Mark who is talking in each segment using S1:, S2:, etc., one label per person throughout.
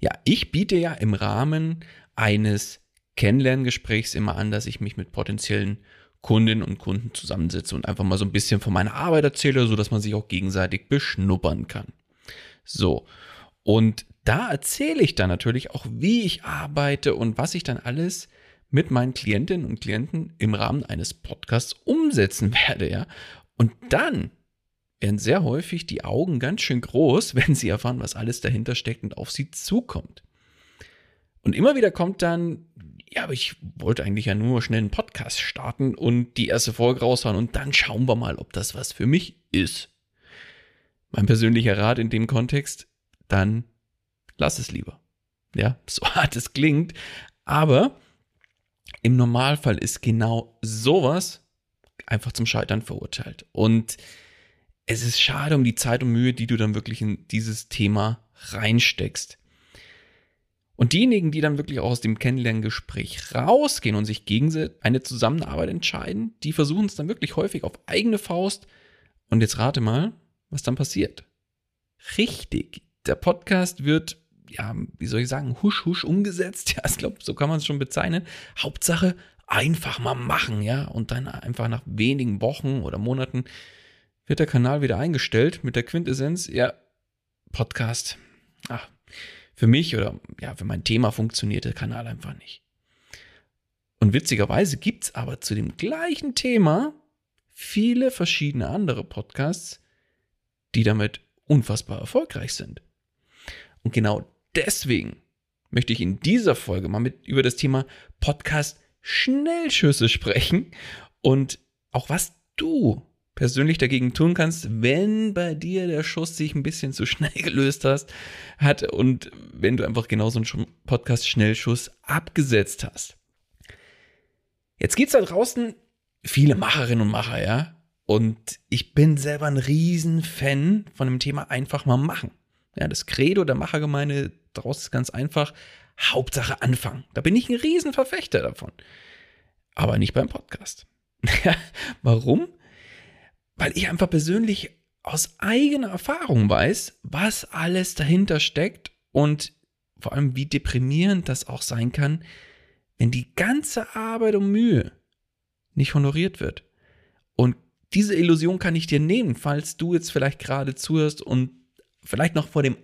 S1: Ja, ich biete ja im Rahmen eines Kennenlerngesprächs immer an, dass ich mich mit potenziellen Kundinnen und Kunden zusammensetze und einfach mal so ein bisschen von meiner Arbeit erzähle, so dass man sich auch gegenseitig beschnuppern kann. So. Und da erzähle ich dann natürlich auch, wie ich arbeite und was ich dann alles mit meinen Klientinnen und Klienten im Rahmen eines Podcasts umsetzen werde, ja. Und dann werden sehr häufig die Augen ganz schön groß, wenn sie erfahren, was alles dahinter steckt und auf sie zukommt. Und immer wieder kommt dann, ja, aber ich wollte eigentlich ja nur schnell einen Podcast starten und die erste Folge raushauen und dann schauen wir mal, ob das was für mich ist. Mein persönlicher Rat in dem Kontext, dann lass es lieber. Ja, so hart es klingt, aber im Normalfall ist genau sowas einfach zum Scheitern verurteilt. Und es ist schade um die Zeit und Mühe, die du dann wirklich in dieses Thema reinsteckst. Und diejenigen, die dann wirklich auch aus dem Kennenlerngespräch rausgehen und sich gegen eine Zusammenarbeit entscheiden, die versuchen es dann wirklich häufig auf eigene Faust. Und jetzt rate mal, was dann passiert. Richtig, der Podcast wird, ja, wie soll ich sagen, husch husch umgesetzt. Ja, ich glaube, so kann man es schon bezeichnen. Hauptsache einfach mal machen, ja. Und dann einfach nach wenigen Wochen oder Monaten wird der Kanal wieder eingestellt mit der Quintessenz, ja, Podcast. Ach, für mich oder ja, für mein Thema funktioniert der Kanal einfach nicht. Und witzigerweise gibt es aber zu dem gleichen Thema viele verschiedene andere Podcasts, die damit unfassbar erfolgreich sind. Und genau deswegen möchte ich in dieser Folge mal mit über das Thema Podcast Schnellschüsse sprechen und auch was du persönlich dagegen tun kannst, wenn bei dir der Schuss sich ein bisschen zu schnell gelöst hast, hat und wenn du einfach genau so einen Podcast-Schnellschuss abgesetzt hast. Jetzt gibt's da draußen viele Macherinnen und Macher, ja. Und ich bin selber ein Riesenfan von dem Thema einfach mal machen. Ja, das Credo der Machergemeinde daraus ist ganz einfach. Hauptsache anfangen. Da bin ich ein Riesenverfechter davon. Aber nicht beim Podcast. Warum? Weil ich einfach persönlich aus eigener Erfahrung weiß, was alles dahinter steckt und vor allem, wie deprimierend das auch sein kann, wenn die ganze Arbeit und Mühe nicht honoriert wird. Und diese Illusion kann ich dir nehmen, falls du jetzt vielleicht gerade zuhörst und vielleicht noch vor dem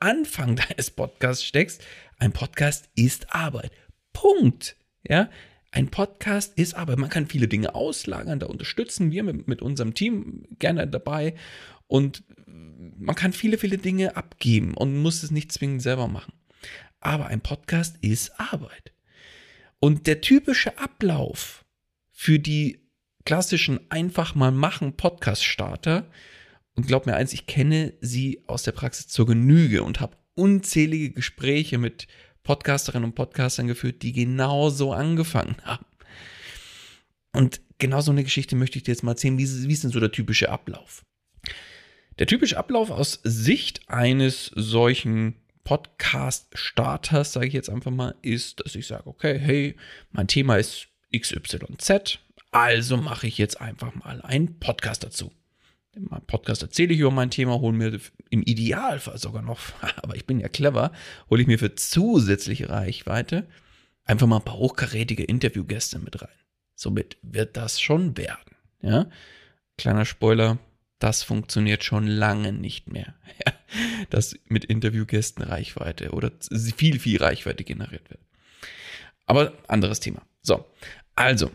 S1: Anfang deines Podcasts steckst. Ein Podcast ist Arbeit. Punkt. Ja, ein Podcast ist aber, man kann viele Dinge auslagern, da unterstützen wir mit, mit unserem Team gerne dabei und man kann viele, viele Dinge abgeben und muss es nicht zwingend selber machen. Aber ein Podcast ist Arbeit. Und der typische Ablauf für die klassischen einfach mal machen Podcast-Starter Und glaub mir eins, ich kenne sie aus der Praxis zur Genüge und habe unzählige Gespräche mit Podcasterinnen und Podcastern geführt, die genauso angefangen haben. Und genau so eine Geschichte möchte ich dir jetzt mal erzählen. Wie, wie ist denn so der typische Ablauf? Der typische Ablauf aus Sicht eines solchen Podcast-Starters, sage ich jetzt einfach mal, ist, dass ich sage, okay, hey, mein Thema ist XYZ, also mache ich jetzt einfach mal einen Podcast dazu. In meinem Podcast erzähle ich über mein Thema, hole mir im Idealfall sogar noch, aber ich bin ja clever, hole ich mir für zusätzliche Reichweite einfach mal ein paar hochkarätige Interviewgäste mit rein. Somit wird das schon werden. Ja? Kleiner Spoiler, das funktioniert schon lange nicht mehr. dass mit Interviewgästen Reichweite oder viel, viel Reichweite generiert wird. Aber anderes Thema. So, also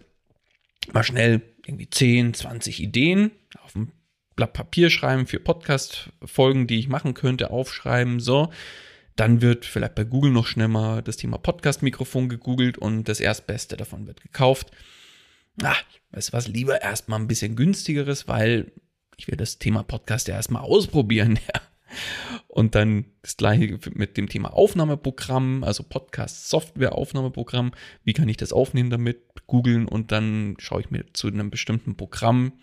S1: mal schnell irgendwie 10, 20 Ideen auf ein Blatt Papier schreiben für Podcast-Folgen, die ich machen könnte, aufschreiben. So, dann wird vielleicht bei Google noch schnell mal das Thema Podcast-Mikrofon gegoogelt und das Erstbeste davon wird gekauft. Ah, weißt was, lieber erstmal ein bisschen günstigeres, weil ich will das Thema Podcast ja erstmal ausprobieren. Ja. Und dann das gleiche mit dem Thema Aufnahmeprogramm, also Podcast-Software-Aufnahmeprogramm. Wie kann ich das aufnehmen damit? Googeln und dann schaue ich mir zu einem bestimmten Programm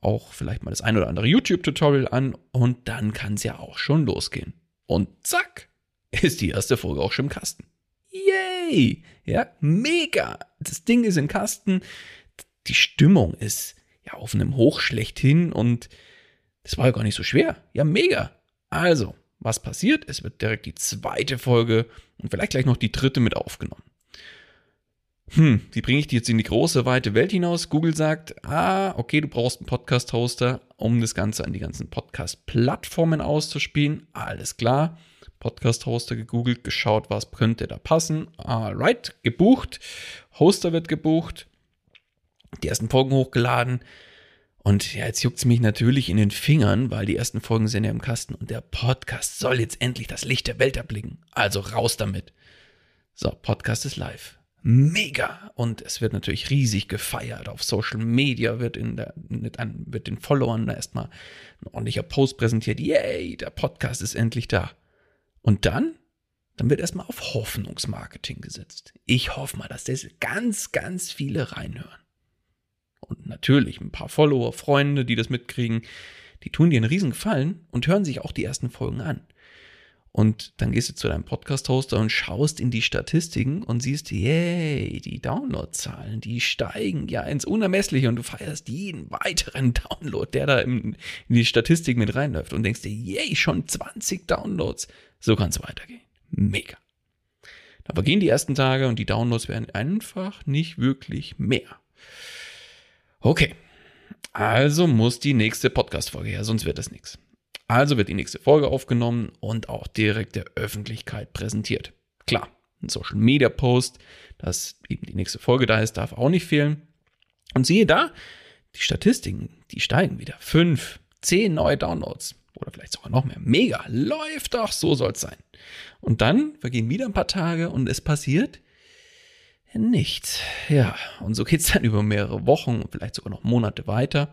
S1: auch vielleicht mal das ein oder andere YouTube-Tutorial an und dann kann es ja auch schon losgehen. Und zack, ist die erste Folge auch schon im Kasten. Yay! Ja, mega! Das Ding ist im Kasten. Die Stimmung ist ja auf einem Hoch schlechthin und das war ja gar nicht so schwer. Ja, mega. Also, was passiert? Es wird direkt die zweite Folge und vielleicht gleich noch die dritte mit aufgenommen. Hm, wie bringe ich die jetzt in die große, weite Welt hinaus? Google sagt, ah, okay, du brauchst einen Podcast-Hoster, um das Ganze an die ganzen Podcast-Plattformen auszuspielen. Alles klar. Podcast-Hoster gegoogelt, geschaut, was könnte da passen. Alright, gebucht. Hoster wird gebucht. Die ersten Folgen hochgeladen. Und ja, jetzt juckt es mich natürlich in den Fingern, weil die ersten Folgen sind ja im Kasten und der Podcast soll jetzt endlich das Licht der Welt erblicken. Also raus damit. So, Podcast ist live. Mega! Und es wird natürlich riesig gefeiert. Auf Social Media wird, in der, wird den Followern erstmal ein ordentlicher Post präsentiert. Yay, der Podcast ist endlich da. Und dann? Dann wird erstmal auf Hoffnungsmarketing gesetzt. Ich hoffe mal, dass das ganz, ganz viele reinhören und natürlich ein paar Follower, Freunde, die das mitkriegen, die tun dir einen riesen Gefallen und hören sich auch die ersten Folgen an. Und dann gehst du zu deinem Podcast-Hoster und schaust in die Statistiken und siehst, yay, die Downloadzahlen, die steigen ja ins Unermessliche und du feierst jeden weiteren Download, der da in, die Statistik mit reinläuft und denkst dir, yay, schon 20 Downloads. So kann es weitergehen. Mega. Dann vergehen die ersten Tage und die Downloads werden einfach nicht wirklich mehr. Okay, also muss die nächste Podcast-Folge her, sonst wird das nichts. Also wird die nächste Folge aufgenommen und auch direkt der Öffentlichkeit präsentiert. Klar, ein Social Media Post, dass eben die nächste Folge da ist, darf auch nicht fehlen. Und siehe da, die Statistiken, die steigen wieder. Fünf, zehn neue Downloads oder vielleicht sogar noch mehr. Mega, läuft doch, so soll es sein. Und dann vergehen wieder ein paar Tage und es passiert nichts. Ja, und so geht es dann über mehrere Wochen, vielleicht sogar noch Monate weiter.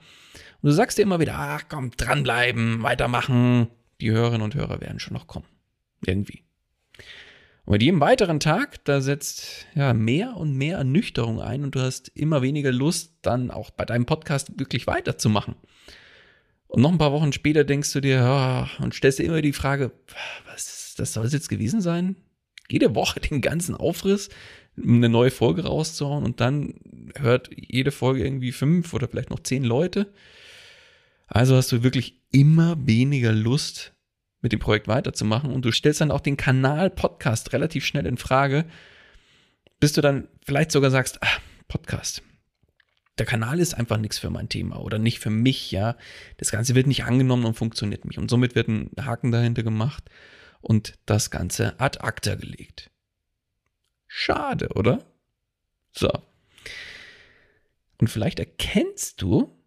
S1: Und du sagst dir immer wieder, ach komm, dranbleiben, weitermachen. Die Hörerinnen und Hörer werden schon noch kommen. Irgendwie. Und mit jedem weiteren Tag, da setzt ja mehr und mehr Ernüchterung ein und du hast immer weniger Lust, dann auch bei deinem Podcast wirklich weiterzumachen. Und noch ein paar Wochen später denkst du dir, ja, und stellst dir immer die Frage, was, das soll es jetzt gewesen sein? Jede Woche den ganzen Aufriss, eine neue Folge rauszuhauen und dann hört jede Folge irgendwie fünf oder vielleicht noch zehn Leute. Also hast du wirklich immer weniger Lust, mit dem Projekt weiterzumachen und du stellst dann auch den Kanal Podcast relativ schnell in Frage, bis du dann vielleicht sogar sagst, ah, Podcast. Der Kanal ist einfach nichts für mein Thema oder nicht für mich, ja. Das Ganze wird nicht angenommen und funktioniert nicht. Und somit wird ein Haken dahinter gemacht und das Ganze ad acta gelegt. Schade, oder? So. Und vielleicht erkennst du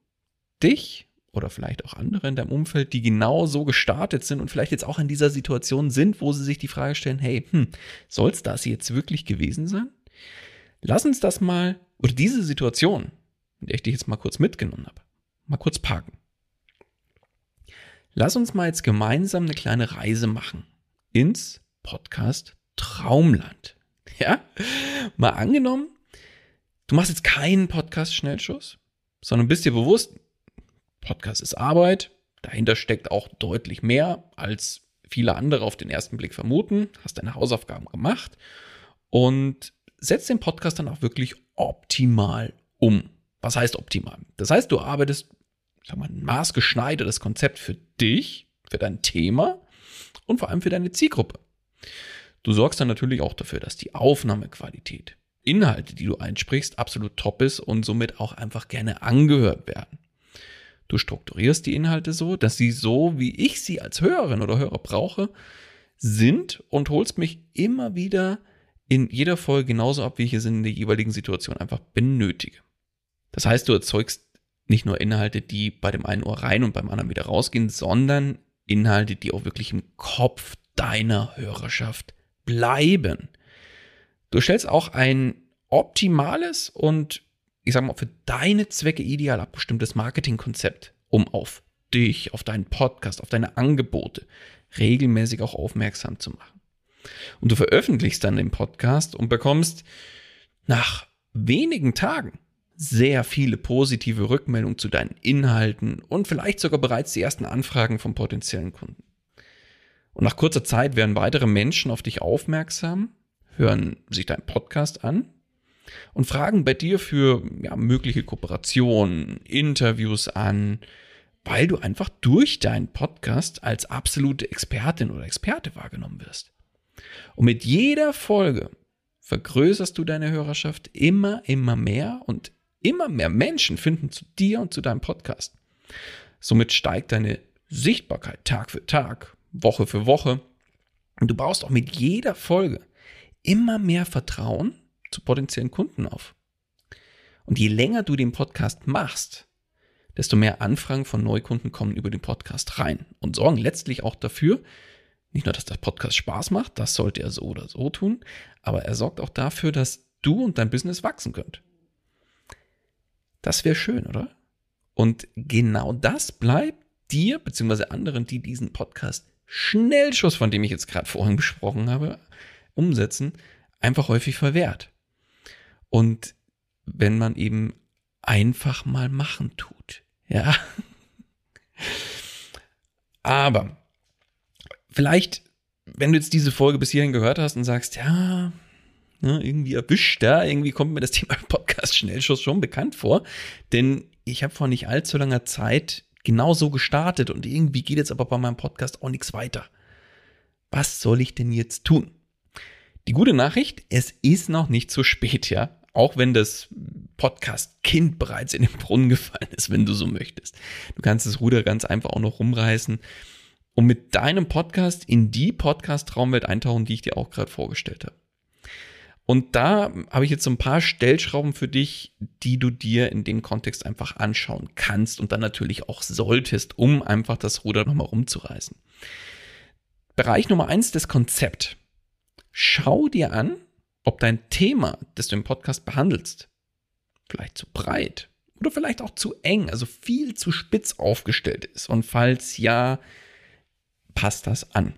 S1: dich oder vielleicht auch andere in deinem Umfeld, die genau so gestartet sind und vielleicht jetzt auch in dieser Situation sind, wo sie sich die Frage stellen, hey, hm, soll es das jetzt wirklich gewesen sein? Lass uns das mal, oder diese Situation, in der ich dich jetzt mal kurz mitgenommen habe, mal kurz parken. Lass uns mal jetzt gemeinsam eine kleine Reise machen ins Podcast Traumland. Ja? Mal angenommen, du machst jetzt keinen Podcast Schnellschuss, sondern bist dir bewusst, Podcast ist Arbeit, dahinter steckt auch deutlich mehr, als viele andere auf den ersten Blick vermuten, hast deine Hausaufgaben gemacht und setzt den Podcast dann auch wirklich optimal um. Was heißt optimal? Das heißt, du arbeitest, sag mal, ein maßgeschneidertes Konzept für dich, für dein Thema und vor allem für deine Zielgruppe. Du sorgst dann natürlich auch dafür, dass die Aufnahmequalität, Inhalte, die du einsprichst, absolut top ist und somit auch einfach gerne angehört werden. Du strukturierst die Inhalte so, dass sie so, wie ich sie als Hörerin oder Hörer brauche, sind und holst mich immer wieder in jeder Folge genauso ab, wie ich es in der jeweiligen Situation einfach benötige. Das heißt, du erzeugst nicht nur Inhalte, die bei dem einen Ohr rein und beim anderen wieder rausgehen, sondern Inhalte, die auch wirklich im Kopf deiner Hörerschaft bleiben. Du stellst auch ein optimales und ich sage mal für deine Zwecke ideal abgestimmtes Marketingkonzept, um auf dich, auf deinen Podcast, auf deine Angebote regelmäßig auch aufmerksam zu machen. Und du veröffentlichst dann den Podcast und bekommst nach wenigen Tagen sehr viele positive Rückmeldungen zu deinen Inhalten und vielleicht sogar bereits die ersten Anfragen von potenziellen Kunden. Und nach kurzer Zeit werden weitere Menschen auf dich aufmerksam, hören sich deinen Podcast an und fragen bei dir für ja, mögliche Kooperationen, Interviews an, weil du einfach durch deinen Podcast als absolute Expertin oder Experte wahrgenommen wirst. Und mit jeder Folge vergrößerst du deine Hörerschaft immer, immer mehr und Immer mehr Menschen finden zu dir und zu deinem Podcast. Somit steigt deine Sichtbarkeit Tag für Tag, Woche für Woche. Und du baust auch mit jeder Folge immer mehr Vertrauen zu potenziellen Kunden auf. Und je länger du den Podcast machst, desto mehr Anfragen von Neukunden kommen über den Podcast rein und sorgen letztlich auch dafür, nicht nur, dass der Podcast Spaß macht, das sollte er so oder so tun, aber er sorgt auch dafür, dass du und dein Business wachsen könnt. Das wäre schön, oder? Und genau das bleibt dir, beziehungsweise anderen, die diesen Podcast Schnellschuss, von dem ich jetzt gerade vorhin besprochen habe, umsetzen, einfach häufig verwehrt. Und wenn man eben einfach mal machen tut, ja. Aber vielleicht, wenn du jetzt diese Folge bis hierhin gehört hast und sagst, ja, ne, irgendwie erwischt da. Irgendwie kommt mir das Thema Podcast Schnellschuss schon bekannt vor. Denn ich habe vor nicht allzu langer Zeit genau so gestartet und irgendwie geht jetzt aber bei meinem Podcast auch nichts weiter. Was soll ich denn jetzt tun? Die gute Nachricht, es ist noch nicht zu spät, ja. Auch wenn das Podcast-Kind bereits in den Brunnen gefallen ist, wenn du so möchtest. Du kannst das Ruder ganz einfach auch noch rumreißen und mit deinem Podcast in die Podcast-Traumwelt eintauchen, die ich dir auch gerade vorgestellt habe. Und da habe ich jetzt so ein paar Stellschrauben für dich, die du dir in dem Kontext einfach anschauen kannst und dann natürlich auch solltest, um einfach das Ruder nochmal rumzureißen. Bereich Nummer eins, das Konzept. Schau dir an, ob dein Thema, das du im Podcast behandelst, vielleicht zu breit oder vielleicht auch zu eng, also viel zu spitz aufgestellt ist. Und falls ja, passt das an.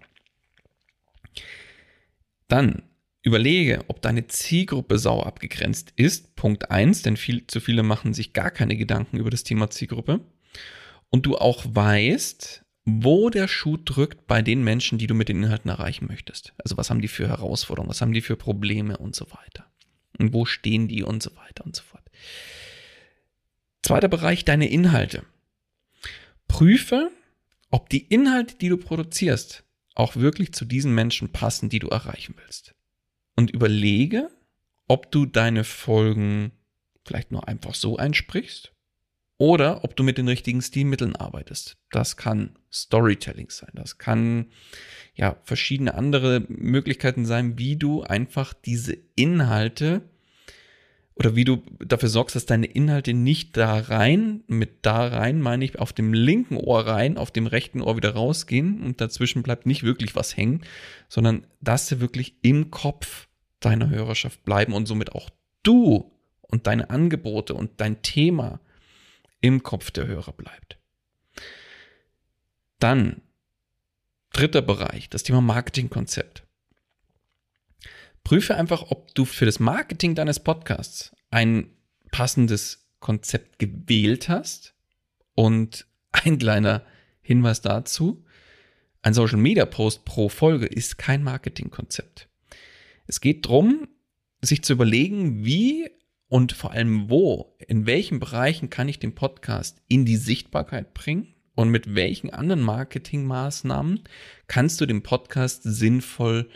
S1: Dann Überlege, ob deine Zielgruppe sau abgegrenzt ist. Punkt eins, denn viel zu viele machen sich gar keine Gedanken über das Thema Zielgruppe. Und du auch weißt, wo der Schuh drückt bei den Menschen, die du mit den Inhalten erreichen möchtest. Also was haben die für Herausforderungen, was haben die für Probleme und so weiter. Und wo stehen die und so weiter und so fort. Zweiter Bereich, deine Inhalte. Prüfe, ob die Inhalte, die du produzierst, auch wirklich zu diesen Menschen passen, die du erreichen willst und überlege, ob du deine Folgen vielleicht nur einfach so einsprichst oder ob du mit den richtigen Stilmitteln arbeitest. Das kann Storytelling sein, das kann ja verschiedene andere Möglichkeiten sein, wie du einfach diese Inhalte oder wie du dafür sorgst, dass deine Inhalte nicht da rein, mit da rein meine ich auf dem linken Ohr rein, auf dem rechten Ohr wieder rausgehen und dazwischen bleibt nicht wirklich was hängen, sondern dass sie wirklich im Kopf deiner Hörerschaft bleiben und somit auch du und deine Angebote und dein Thema im Kopf der Hörer bleibt. Dann dritter Bereich, das Thema Marketingkonzept. Prüfe einfach, ob du für das Marketing deines Podcasts ein passendes Konzept gewählt hast. Und ein kleiner Hinweis dazu, ein Social Media Post pro Folge ist kein Marketingkonzept. Es geht darum, sich zu überlegen, wie und vor allem wo, in welchen Bereichen kann ich den Podcast in die Sichtbarkeit bringen und mit welchen anderen Marketingmaßnahmen kannst du den Podcast sinnvoll,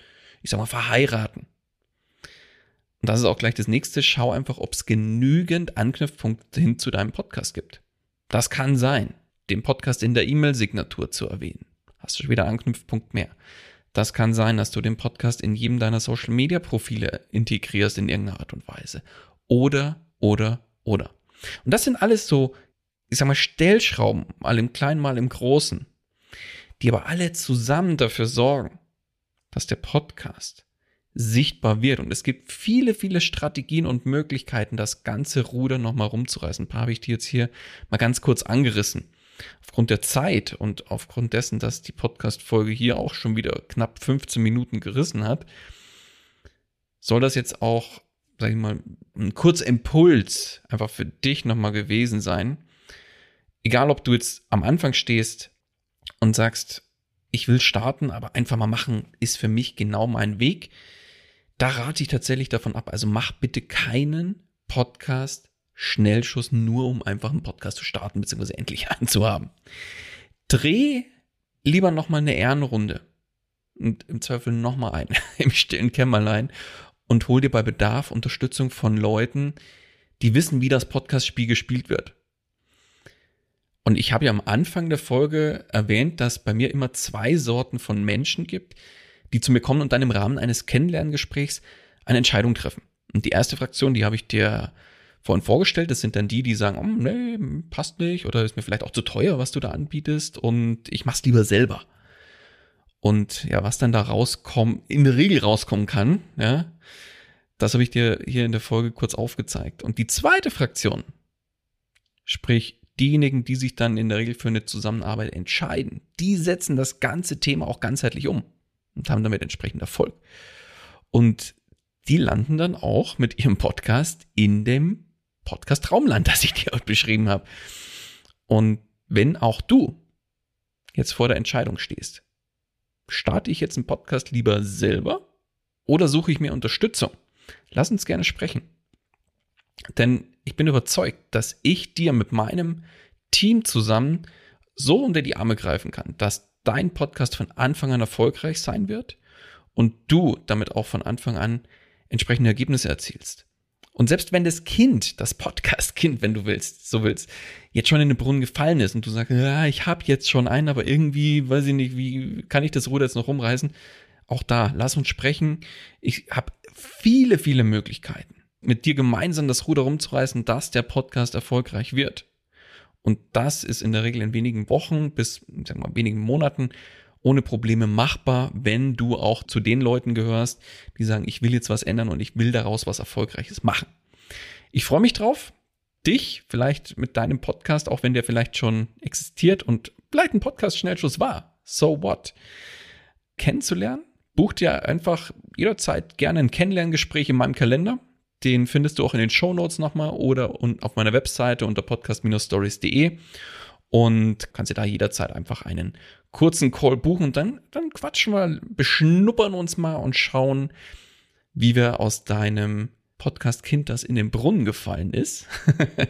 S1: ich sag mal, verheiraten. Und das ist auch gleich das nächste. Schau einfach, ob es genügend Anknüpfpunkte hin zu deinem Podcast gibt. Das kann sein, den Podcast in der E-Mail-Signatur zu erwähnen. Hast du schon wieder Anknüpfpunkt mehr. Das kann sein, dass du den Podcast in jedem deiner Social Media Profile integrierst in irgendeiner Art und Weise. Oder, oder, oder. Und das sind alles so, ich sag mal, Stellschrauben, mal im Kleinen, mal im Großen, die aber alle zusammen dafür sorgen, dass der Podcast sichtbar wird. Und es gibt viele, viele Strategien und Möglichkeiten, das ganze Ruder nochmal rumzureißen. Ein paar habe ich dir jetzt hier mal ganz kurz angerissen aufgrund der Zeit und aufgrund dessen, dass die Podcast-Folge hier auch schon wieder knapp 15 Minuten gerissen hat, soll das jetzt auch, sag ich mal, ein kurzer Impuls einfach für dich nochmal gewesen sein. Egal, ob du jetzt am Anfang stehst und sagst, ich will starten, aber einfach mal machen ist für mich genau mein Weg. Da rate ich tatsächlich davon ab. Also mach bitte keinen Podcast Schnellschuss, nur um einfach einen Podcast zu starten, beziehungsweise endlich anzuhaben. Dreh lieber nochmal eine Ehrenrunde und im Zweifel nochmal ein im stillen Kämmerlein und hol dir bei Bedarf Unterstützung von Leuten, die wissen, wie das Podcast-Spiel gespielt wird. Und ich habe ja am Anfang der Folge erwähnt, dass bei mir immer zwei Sorten von Menschen gibt, die zu mir kommen und dann im Rahmen eines Kennenlerngesprächs eine Entscheidung treffen. Und die erste Fraktion, die habe ich dir vorhin vorgestellt. Das sind dann die, die sagen, oh, nee, passt nicht oder ist mir vielleicht auch zu teuer, was du da anbietest und ich mach's lieber selber. Und ja, was dann da rauskommt, in der Regel rauskommen kann, ja, das habe ich dir hier in der Folge kurz aufgezeigt. Und die zweite Fraktion, sprich diejenigen, die sich dann in der Regel für eine Zusammenarbeit entscheiden, die setzen das ganze Thema auch ganzheitlich um und haben damit entsprechend Erfolg. Und die landen dann auch mit ihrem Podcast in dem Podcast Traumland, das ich dir beschrieben habe. Und wenn auch du jetzt vor der Entscheidung stehst, starte ich jetzt einen Podcast lieber selber oder suche ich mir Unterstützung? Lass uns gerne sprechen. Denn ich bin überzeugt, dass ich dir mit meinem Team zusammen so unter die Arme greifen kann, dass dein Podcast von Anfang an erfolgreich sein wird und du damit auch von Anfang an entsprechende Ergebnisse erzielst. Und selbst wenn das Kind, das Podcast-Kind, wenn du willst, so willst, jetzt schon in den Brunnen gefallen ist und du sagst, ja, ich habe jetzt schon einen, aber irgendwie, weiß ich nicht, wie kann ich das Ruder jetzt noch rumreißen? Auch da, lass uns sprechen. Ich habe viele, viele Möglichkeiten, mit dir gemeinsam das Ruder rumzureißen, dass der Podcast erfolgreich wird. Und das ist in der Regel in wenigen Wochen bis, sagen wir mal, wenigen Monaten ohne Probleme machbar, wenn du auch zu den Leuten gehörst, die sagen, ich will jetzt was ändern und ich will daraus was Erfolgreiches machen. Ich freue mich drauf, dich vielleicht mit deinem Podcast, auch wenn der vielleicht schon existiert und vielleicht ein Podcast-Schnellschuss war, so what, kennenzulernen. Buch dir einfach jederzeit gerne ein Kennenlerngespräch in meinem Kalender. Den findest du auch in den Show Notes nochmal oder auf meiner Webseite unter podcast-stories.de und kannst dir da jederzeit einfach einen kurzen Call buchen und dann, dann quatschen wir, beschnuppern uns mal und schauen, wie wir aus deinem Podcast-Kind, das in den Brunnen gefallen ist,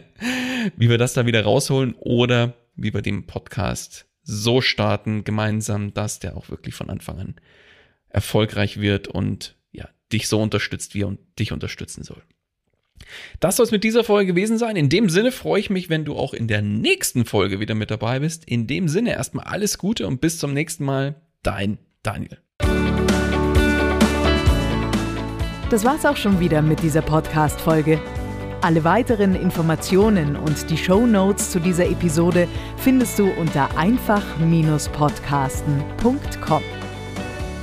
S1: wie wir das da wieder rausholen oder wie wir den Podcast so starten gemeinsam, dass der auch wirklich von Anfang an erfolgreich wird und ja, dich so unterstützt, wie er dich unterstützen soll. Das soll es mit dieser Folge gewesen sein. In dem Sinne freue ich mich, wenn du auch in der nächsten Folge wieder mit dabei bist. In dem Sinne erstmal alles Gute und bis zum nächsten Mal. Dein Daniel.
S2: Das war's auch schon wieder mit dieser Podcast-Folge. Alle weiteren Informationen und die Show Notes zu dieser Episode findest du unter einfach-podcasten.com.